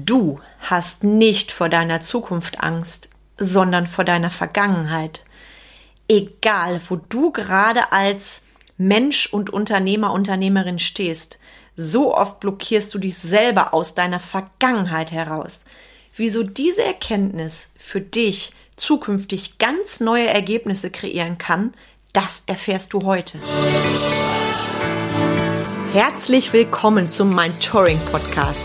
Du hast nicht vor deiner Zukunft Angst, sondern vor deiner Vergangenheit. Egal, wo du gerade als Mensch und Unternehmer, Unternehmerin stehst, so oft blockierst du dich selber aus deiner Vergangenheit heraus. Wieso diese Erkenntnis für dich zukünftig ganz neue Ergebnisse kreieren kann, das erfährst du heute. Herzlich willkommen zum Mind Touring Podcast,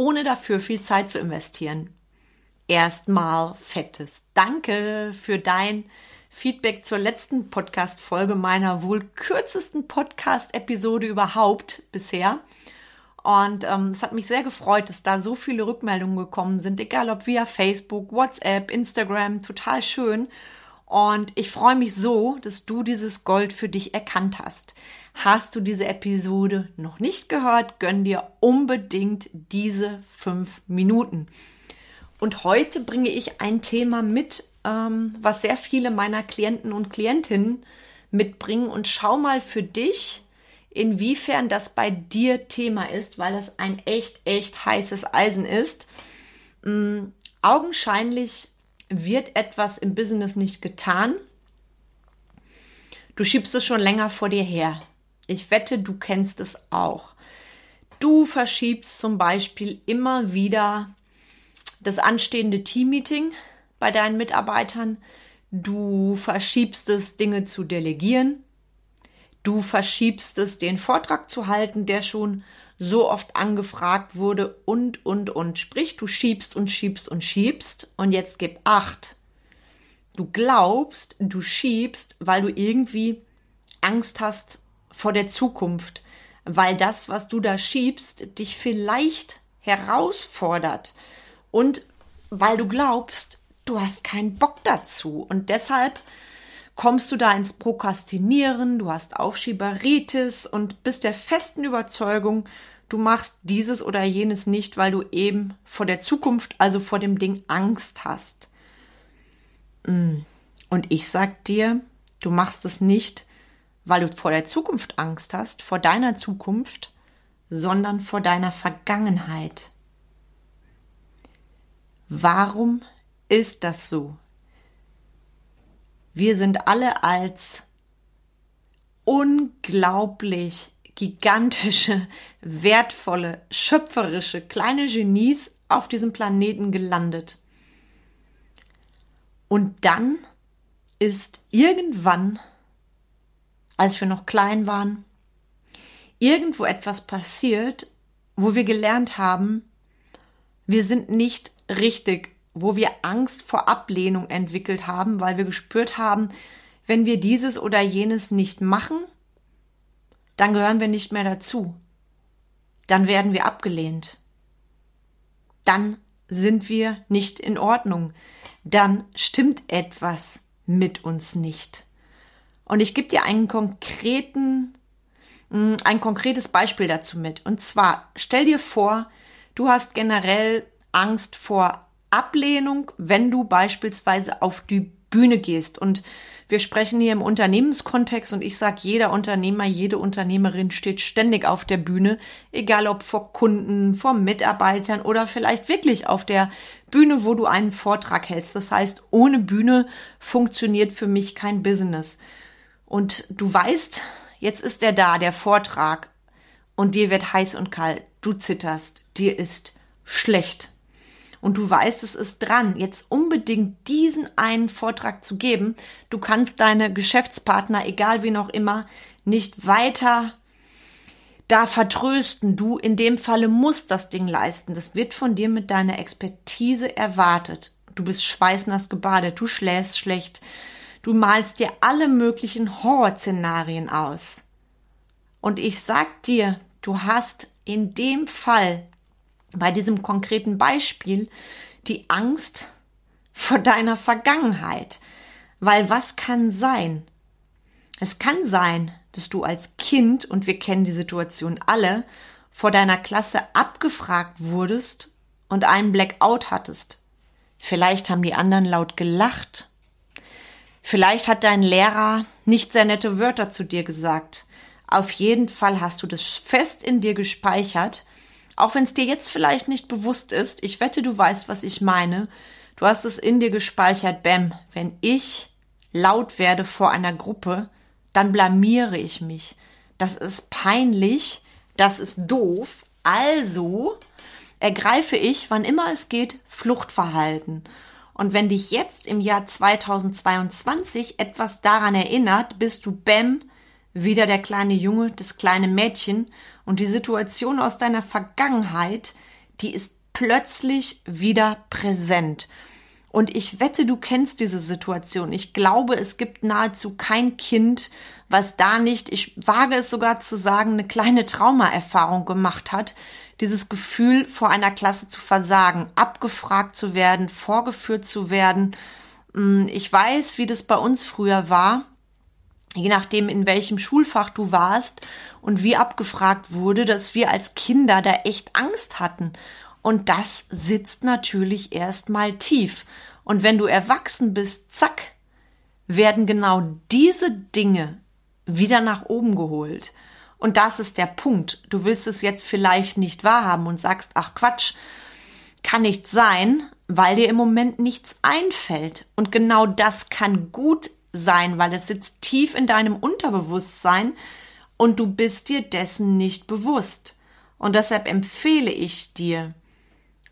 ohne dafür viel Zeit zu investieren. Erstmal fettes Danke für dein Feedback zur letzten Podcast-Folge meiner wohl kürzesten Podcast-Episode überhaupt bisher. Und ähm, es hat mich sehr gefreut, dass da so viele Rückmeldungen gekommen sind, egal ob via Facebook, WhatsApp, Instagram, total schön. Und ich freue mich so, dass du dieses Gold für dich erkannt hast. Hast du diese Episode noch nicht gehört, gönn dir unbedingt diese fünf Minuten. Und heute bringe ich ein Thema mit, ähm, was sehr viele meiner Klienten und Klientinnen mitbringen. Und schau mal für dich, inwiefern das bei dir Thema ist, weil das ein echt, echt heißes Eisen ist. Ähm, augenscheinlich wird etwas im Business nicht getan, du schiebst es schon länger vor dir her. Ich wette, du kennst es auch. Du verschiebst zum Beispiel immer wieder das anstehende Teammeeting bei deinen Mitarbeitern. Du verschiebst es, Dinge zu delegieren. Du verschiebst es, den Vortrag zu halten, der schon so oft angefragt wurde und, und, und. Sprich, du schiebst und schiebst und schiebst und jetzt gib acht. Du glaubst, du schiebst, weil du irgendwie Angst hast vor der Zukunft, weil das, was du da schiebst, dich vielleicht herausfordert und weil du glaubst, du hast keinen Bock dazu und deshalb kommst du da ins Prokrastinieren, du hast Aufschieberitis und bist der festen Überzeugung, du machst dieses oder jenes nicht, weil du eben vor der Zukunft, also vor dem Ding Angst hast. Mm. Und ich sag dir, du machst es nicht, weil du vor der Zukunft Angst hast, vor deiner Zukunft, sondern vor deiner Vergangenheit. Warum ist das so? Wir sind alle als unglaublich gigantische, wertvolle, schöpferische, kleine Genies auf diesem Planeten gelandet. Und dann ist irgendwann, als wir noch klein waren, irgendwo etwas passiert, wo wir gelernt haben, wir sind nicht richtig wo wir Angst vor Ablehnung entwickelt haben, weil wir gespürt haben, wenn wir dieses oder jenes nicht machen, dann gehören wir nicht mehr dazu. Dann werden wir abgelehnt. Dann sind wir nicht in Ordnung. Dann stimmt etwas mit uns nicht. Und ich gebe dir einen konkreten, mm, ein konkretes Beispiel dazu mit. Und zwar, stell dir vor, du hast generell Angst vor Ablehnung, wenn du beispielsweise auf die Bühne gehst. Und wir sprechen hier im Unternehmenskontext und ich sage, jeder Unternehmer, jede Unternehmerin steht ständig auf der Bühne, egal ob vor Kunden, vor Mitarbeitern oder vielleicht wirklich auf der Bühne, wo du einen Vortrag hältst. Das heißt, ohne Bühne funktioniert für mich kein Business. Und du weißt, jetzt ist er da, der Vortrag, und dir wird heiß und kalt, du zitterst, dir ist schlecht und du weißt, es ist dran, jetzt unbedingt diesen einen Vortrag zu geben. Du kannst deine Geschäftspartner, egal wie noch immer, nicht weiter da vertrösten. Du in dem Falle musst das Ding leisten. Das wird von dir mit deiner Expertise erwartet. Du bist schweißnass gebadet, du schläfst schlecht, du malst dir alle möglichen Horrorszenarien aus. Und ich sag dir, du hast in dem Fall bei diesem konkreten Beispiel die Angst vor deiner Vergangenheit. Weil was kann sein? Es kann sein, dass du als Kind, und wir kennen die Situation alle, vor deiner Klasse abgefragt wurdest und einen Blackout hattest. Vielleicht haben die anderen laut gelacht. Vielleicht hat dein Lehrer nicht sehr nette Wörter zu dir gesagt. Auf jeden Fall hast du das fest in dir gespeichert, auch wenn es dir jetzt vielleicht nicht bewusst ist. Ich wette, du weißt, was ich meine. Du hast es in dir gespeichert, Bäm. Wenn ich laut werde vor einer Gruppe, dann blamiere ich mich. Das ist peinlich, das ist doof. Also ergreife ich, wann immer es geht, Fluchtverhalten. Und wenn dich jetzt im Jahr 2022 etwas daran erinnert, bist du Bäm wieder der kleine Junge, das kleine Mädchen und die Situation aus deiner Vergangenheit, die ist plötzlich wieder präsent. Und ich wette, du kennst diese Situation. Ich glaube, es gibt nahezu kein Kind, was da nicht, ich wage es sogar zu sagen, eine kleine Traumaerfahrung gemacht hat. Dieses Gefühl, vor einer Klasse zu versagen, abgefragt zu werden, vorgeführt zu werden. Hm, ich weiß, wie das bei uns früher war. Je nachdem, in welchem Schulfach du warst und wie abgefragt wurde, dass wir als Kinder da echt Angst hatten. Und das sitzt natürlich erstmal tief. Und wenn du erwachsen bist, zack, werden genau diese Dinge wieder nach oben geholt. Und das ist der Punkt. Du willst es jetzt vielleicht nicht wahrhaben und sagst, ach Quatsch, kann nicht sein, weil dir im Moment nichts einfällt. Und genau das kann gut sein, weil es sitzt tief in deinem Unterbewusstsein und du bist dir dessen nicht bewusst. Und deshalb empfehle ich dir,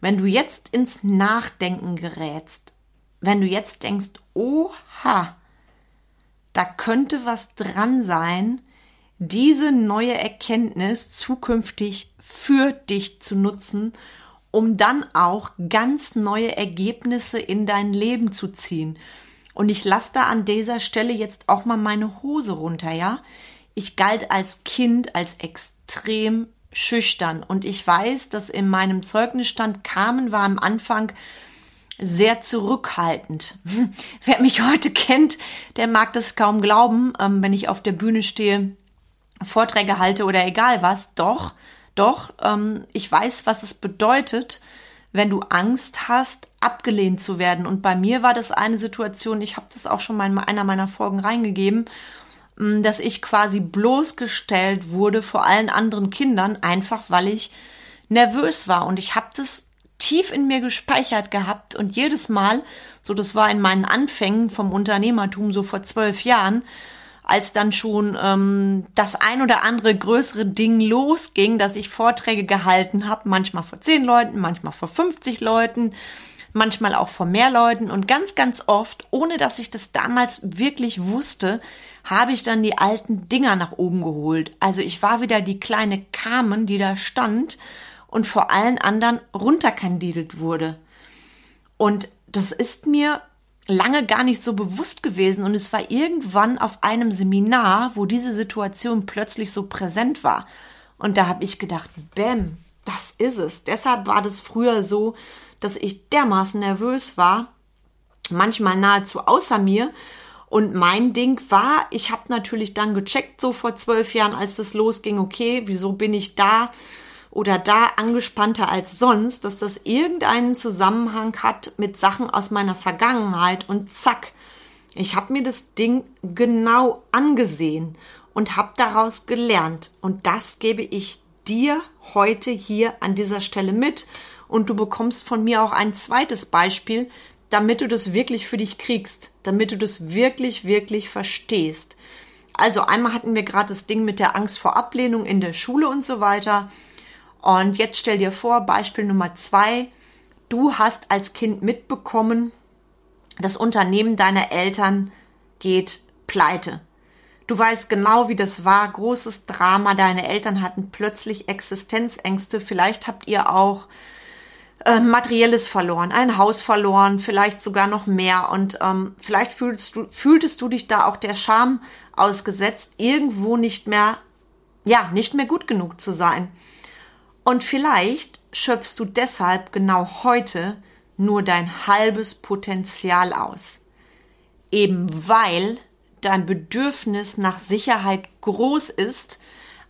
wenn du jetzt ins Nachdenken gerätst, wenn du jetzt denkst, oha, da könnte was dran sein, diese neue Erkenntnis zukünftig für dich zu nutzen, um dann auch ganz neue Ergebnisse in dein Leben zu ziehen. Und ich lasse da an dieser Stelle jetzt auch mal meine Hose runter, ja? Ich galt als Kind als extrem schüchtern und ich weiß, dass in meinem Zeugnisstand Carmen war am Anfang sehr zurückhaltend. Wer mich heute kennt, der mag das kaum glauben, ähm, wenn ich auf der Bühne stehe, Vorträge halte oder egal was. Doch, doch, ähm, ich weiß, was es bedeutet, wenn du Angst hast, abgelehnt zu werden. Und bei mir war das eine Situation, ich habe das auch schon mal in einer meiner Folgen reingegeben, ähm, dass ich quasi bloßgestellt wurde vor allen anderen Kindern, einfach weil ich nervös war. Und ich habe das tief in mir gespeichert gehabt und jedes Mal, so das war in meinen Anfängen vom Unternehmertum so vor zwölf Jahren, als dann schon ähm, das ein oder andere größere Ding losging, dass ich Vorträge gehalten habe, manchmal vor zehn Leuten, manchmal vor 50 Leuten, manchmal auch vor mehr Leuten und ganz, ganz oft, ohne dass ich das damals wirklich wusste, habe ich dann die alten Dinger nach oben geholt. Also ich war wieder die kleine Carmen, die da stand und vor allen anderen runterkandidelt wurde. Und das ist mir lange gar nicht so bewusst gewesen und es war irgendwann auf einem Seminar, wo diese Situation plötzlich so präsent war. Und da habe ich gedacht, Bäm, das ist es. Deshalb war das früher so, dass ich dermaßen nervös war, manchmal nahezu außer mir. Und mein Ding war, ich habe natürlich dann gecheckt, so vor zwölf Jahren, als das losging, okay, wieso bin ich da? Oder da angespannter als sonst, dass das irgendeinen Zusammenhang hat mit Sachen aus meiner Vergangenheit und zack, ich habe mir das Ding genau angesehen und habe daraus gelernt und das gebe ich dir heute hier an dieser Stelle mit und du bekommst von mir auch ein zweites Beispiel, damit du das wirklich für dich kriegst, damit du das wirklich, wirklich verstehst. Also einmal hatten wir gerade das Ding mit der Angst vor Ablehnung in der Schule und so weiter. Und jetzt stell dir vor, Beispiel Nummer zwei, du hast als Kind mitbekommen, das Unternehmen deiner Eltern geht pleite. Du weißt genau, wie das war, großes Drama, deine Eltern hatten plötzlich Existenzängste, vielleicht habt ihr auch äh, materielles verloren, ein Haus verloren, vielleicht sogar noch mehr. Und ähm, vielleicht fühlst du, fühltest du dich da auch der Scham ausgesetzt, irgendwo nicht mehr, ja, nicht mehr gut genug zu sein. Und vielleicht schöpfst du deshalb genau heute nur dein halbes Potenzial aus. Eben weil dein Bedürfnis nach Sicherheit groß ist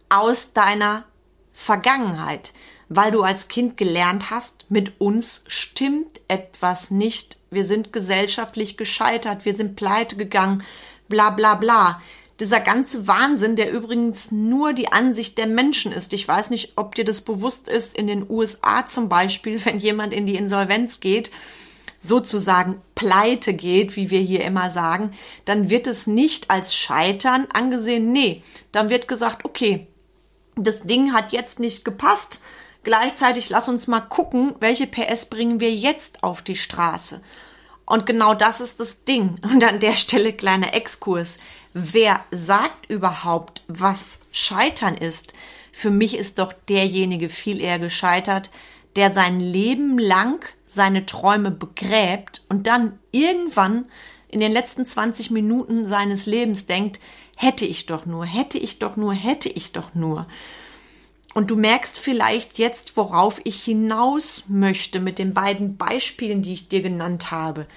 aus deiner Vergangenheit, weil du als Kind gelernt hast, mit uns stimmt etwas nicht, wir sind gesellschaftlich gescheitert, wir sind pleite gegangen, bla bla bla. Dieser ganze Wahnsinn, der übrigens nur die Ansicht der Menschen ist. Ich weiß nicht, ob dir das bewusst ist, in den USA zum Beispiel, wenn jemand in die Insolvenz geht, sozusagen pleite geht, wie wir hier immer sagen, dann wird es nicht als Scheitern angesehen. Nee, dann wird gesagt, okay, das Ding hat jetzt nicht gepasst. Gleichzeitig lass uns mal gucken, welche PS bringen wir jetzt auf die Straße. Und genau das ist das Ding. Und an der Stelle kleiner Exkurs. Wer sagt überhaupt, was Scheitern ist? Für mich ist doch derjenige viel eher gescheitert, der sein Leben lang seine Träume begräbt und dann irgendwann in den letzten 20 Minuten seines Lebens denkt, hätte ich doch nur, hätte ich doch nur, hätte ich doch nur. Und du merkst vielleicht jetzt, worauf ich hinaus möchte mit den beiden Beispielen, die ich dir genannt habe.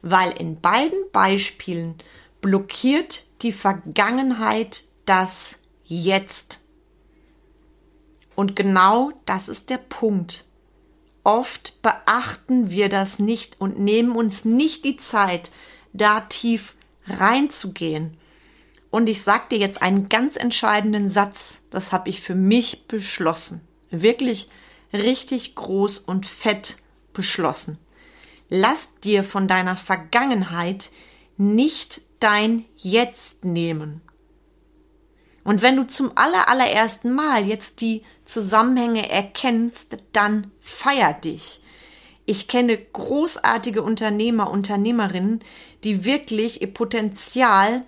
Weil in beiden Beispielen blockiert die Vergangenheit das Jetzt. Und genau das ist der Punkt. Oft beachten wir das nicht und nehmen uns nicht die Zeit, da tief reinzugehen. Und ich sage dir jetzt einen ganz entscheidenden Satz, das habe ich für mich beschlossen. Wirklich richtig groß und fett beschlossen. Lass dir von deiner Vergangenheit nicht dein Jetzt nehmen. Und wenn du zum allerallerersten Mal jetzt die Zusammenhänge erkennst, dann feier dich. Ich kenne großartige Unternehmer, Unternehmerinnen, die wirklich ihr Potenzial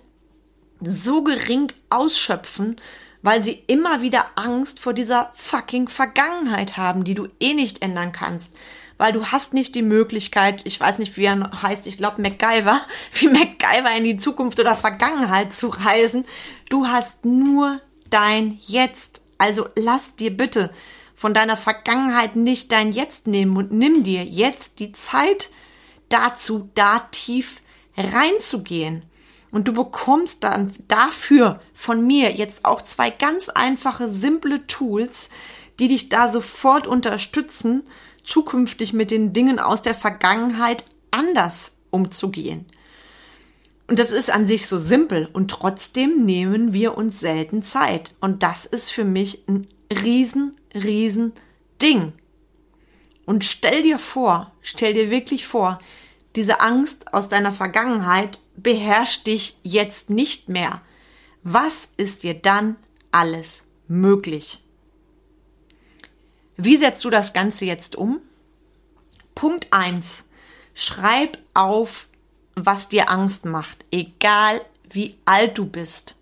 so gering ausschöpfen, weil sie immer wieder Angst vor dieser fucking Vergangenheit haben, die du eh nicht ändern kannst. Weil du hast nicht die Möglichkeit, ich weiß nicht, wie er heißt, ich glaube MacGyver, wie MacGyver in die Zukunft oder Vergangenheit zu reisen. Du hast nur dein Jetzt. Also lass dir bitte von deiner Vergangenheit nicht dein Jetzt nehmen und nimm dir jetzt die Zeit dazu, da tief reinzugehen. Und du bekommst dann dafür von mir jetzt auch zwei ganz einfache, simple Tools, die dich da sofort unterstützen, zukünftig mit den Dingen aus der Vergangenheit anders umzugehen. Und das ist an sich so simpel und trotzdem nehmen wir uns selten Zeit. Und das ist für mich ein riesen, riesen Ding. Und stell dir vor, stell dir wirklich vor, diese Angst aus deiner Vergangenheit beherrscht dich jetzt nicht mehr. Was ist dir dann alles möglich? Wie setzt du das Ganze jetzt um? Punkt eins: Schreib auf, was dir Angst macht, egal wie alt du bist.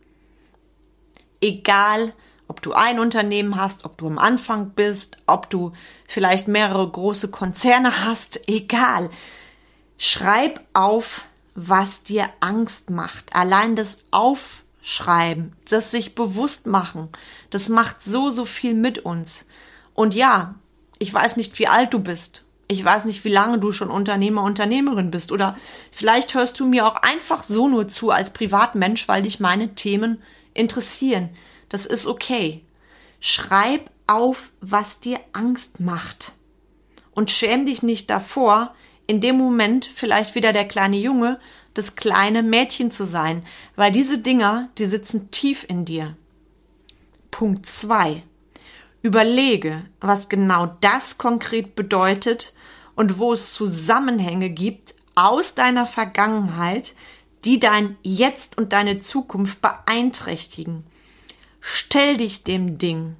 Egal, ob du ein Unternehmen hast, ob du am Anfang bist, ob du vielleicht mehrere große Konzerne hast, egal. Schreib auf, was dir Angst macht. Allein das Aufschreiben, das sich bewusst machen, das macht so, so viel mit uns. Und ja, ich weiß nicht, wie alt du bist. Ich weiß nicht, wie lange du schon Unternehmer, Unternehmerin bist. Oder vielleicht hörst du mir auch einfach so nur zu als Privatmensch, weil dich meine Themen interessieren. Das ist okay. Schreib auf, was dir Angst macht. Und schäm dich nicht davor, in dem Moment vielleicht wieder der kleine Junge, das kleine Mädchen zu sein, weil diese Dinger, die sitzen tief in dir. Punkt zwei: Überlege, was genau das konkret bedeutet und wo es Zusammenhänge gibt aus deiner Vergangenheit, die dein Jetzt und deine Zukunft beeinträchtigen. Stell dich dem Ding.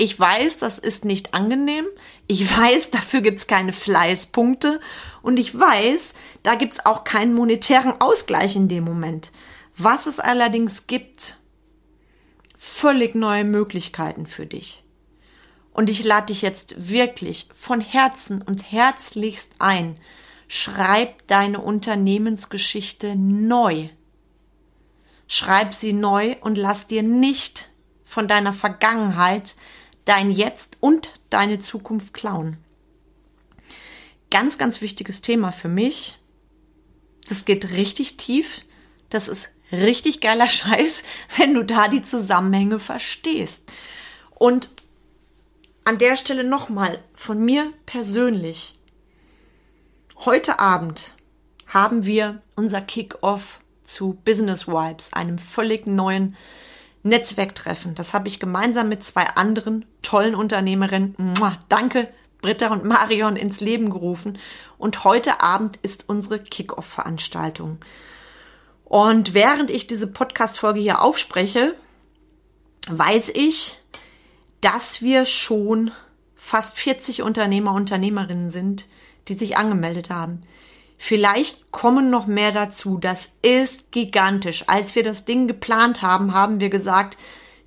Ich weiß, das ist nicht angenehm. Ich weiß, dafür gibt's keine Fleißpunkte. Und ich weiß, da gibt's auch keinen monetären Ausgleich in dem Moment. Was es allerdings gibt, völlig neue Möglichkeiten für dich. Und ich lade dich jetzt wirklich von Herzen und herzlichst ein. Schreib deine Unternehmensgeschichte neu. Schreib sie neu und lass dir nicht von deiner Vergangenheit dein Jetzt und deine Zukunft klauen. ganz, ganz wichtiges Thema für mich. Das geht richtig tief. Das ist richtig geiler Scheiß, wenn du da die Zusammenhänge verstehst. Und an der Stelle nochmal von mir persönlich. Heute Abend haben wir unser Kick-Off zu Business Vibes, einem völlig neuen Netzwerktreffen. Das habe ich gemeinsam mit zwei anderen tollen Unternehmerinnen, danke, Britta und Marion, ins Leben gerufen. Und heute Abend ist unsere Kick-Off-Veranstaltung. Und während ich diese Podcast-Folge hier aufspreche, weiß ich, dass wir schon fast 40 Unternehmer, Unternehmerinnen sind, die sich angemeldet haben. Vielleicht kommen noch mehr dazu. Das ist gigantisch. Als wir das Ding geplant haben, haben wir gesagt,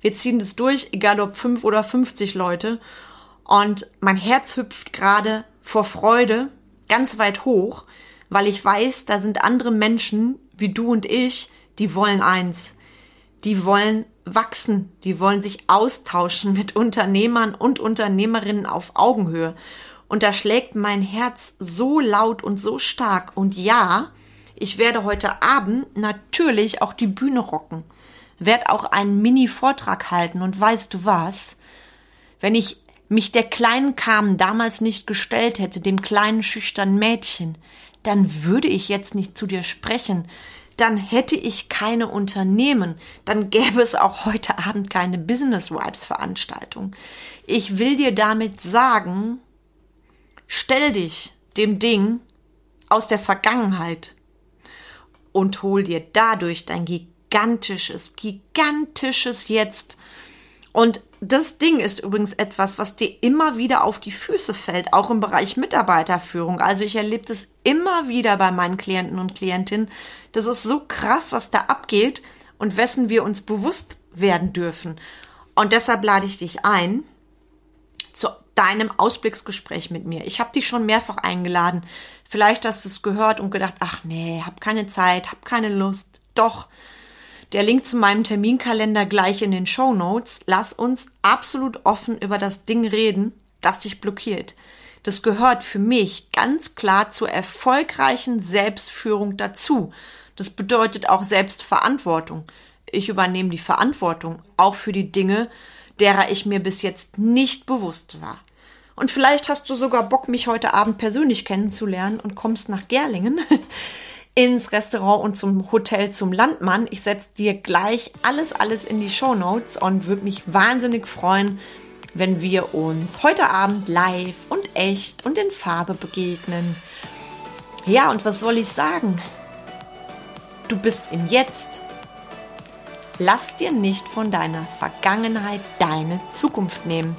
wir ziehen das durch, egal ob fünf oder 50 Leute. Und mein Herz hüpft gerade vor Freude ganz weit hoch, weil ich weiß, da sind andere Menschen wie du und ich, die wollen eins. Die wollen wachsen, die wollen sich austauschen mit Unternehmern und Unternehmerinnen auf Augenhöhe. Und da schlägt mein Herz so laut und so stark. Und ja, ich werde heute Abend natürlich auch die Bühne rocken, werde auch einen Mini-Vortrag halten. Und weißt du was? Wenn ich mich der kleinen Carmen damals nicht gestellt hätte, dem kleinen schüchternen Mädchen, dann würde ich jetzt nicht zu dir sprechen, dann hätte ich keine Unternehmen, dann gäbe es auch heute Abend keine Business Vibes Veranstaltung. Ich will dir damit sagen, Stell dich dem Ding aus der Vergangenheit und hol dir dadurch dein gigantisches, gigantisches Jetzt. Und das Ding ist übrigens etwas, was dir immer wieder auf die Füße fällt, auch im Bereich Mitarbeiterführung. Also ich erlebe das immer wieder bei meinen Klienten und Klientinnen. Das ist so krass, was da abgeht und wessen wir uns bewusst werden dürfen. Und deshalb lade ich dich ein, zu deinem Ausblicksgespräch mit mir. Ich habe dich schon mehrfach eingeladen. Vielleicht hast du es gehört und gedacht, ach nee, hab keine Zeit, hab keine Lust. Doch. Der Link zu meinem Terminkalender gleich in den Show Notes. Lass uns absolut offen über das Ding reden, das dich blockiert. Das gehört für mich ganz klar zur erfolgreichen Selbstführung dazu. Das bedeutet auch Selbstverantwortung. Ich übernehme die Verantwortung auch für die Dinge, derer ich mir bis jetzt nicht bewusst war. Und vielleicht hast du sogar Bock, mich heute Abend persönlich kennenzulernen und kommst nach Gerlingen ins Restaurant und zum Hotel zum Landmann. Ich setze dir gleich alles, alles in die Show Notes und würde mich wahnsinnig freuen, wenn wir uns heute Abend live und echt und in Farbe begegnen. Ja, und was soll ich sagen? Du bist im Jetzt Lass dir nicht von deiner Vergangenheit deine Zukunft nehmen.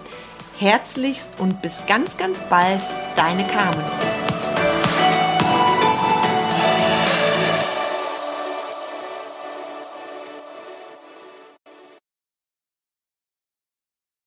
Herzlichst und bis ganz, ganz bald, deine Carmen.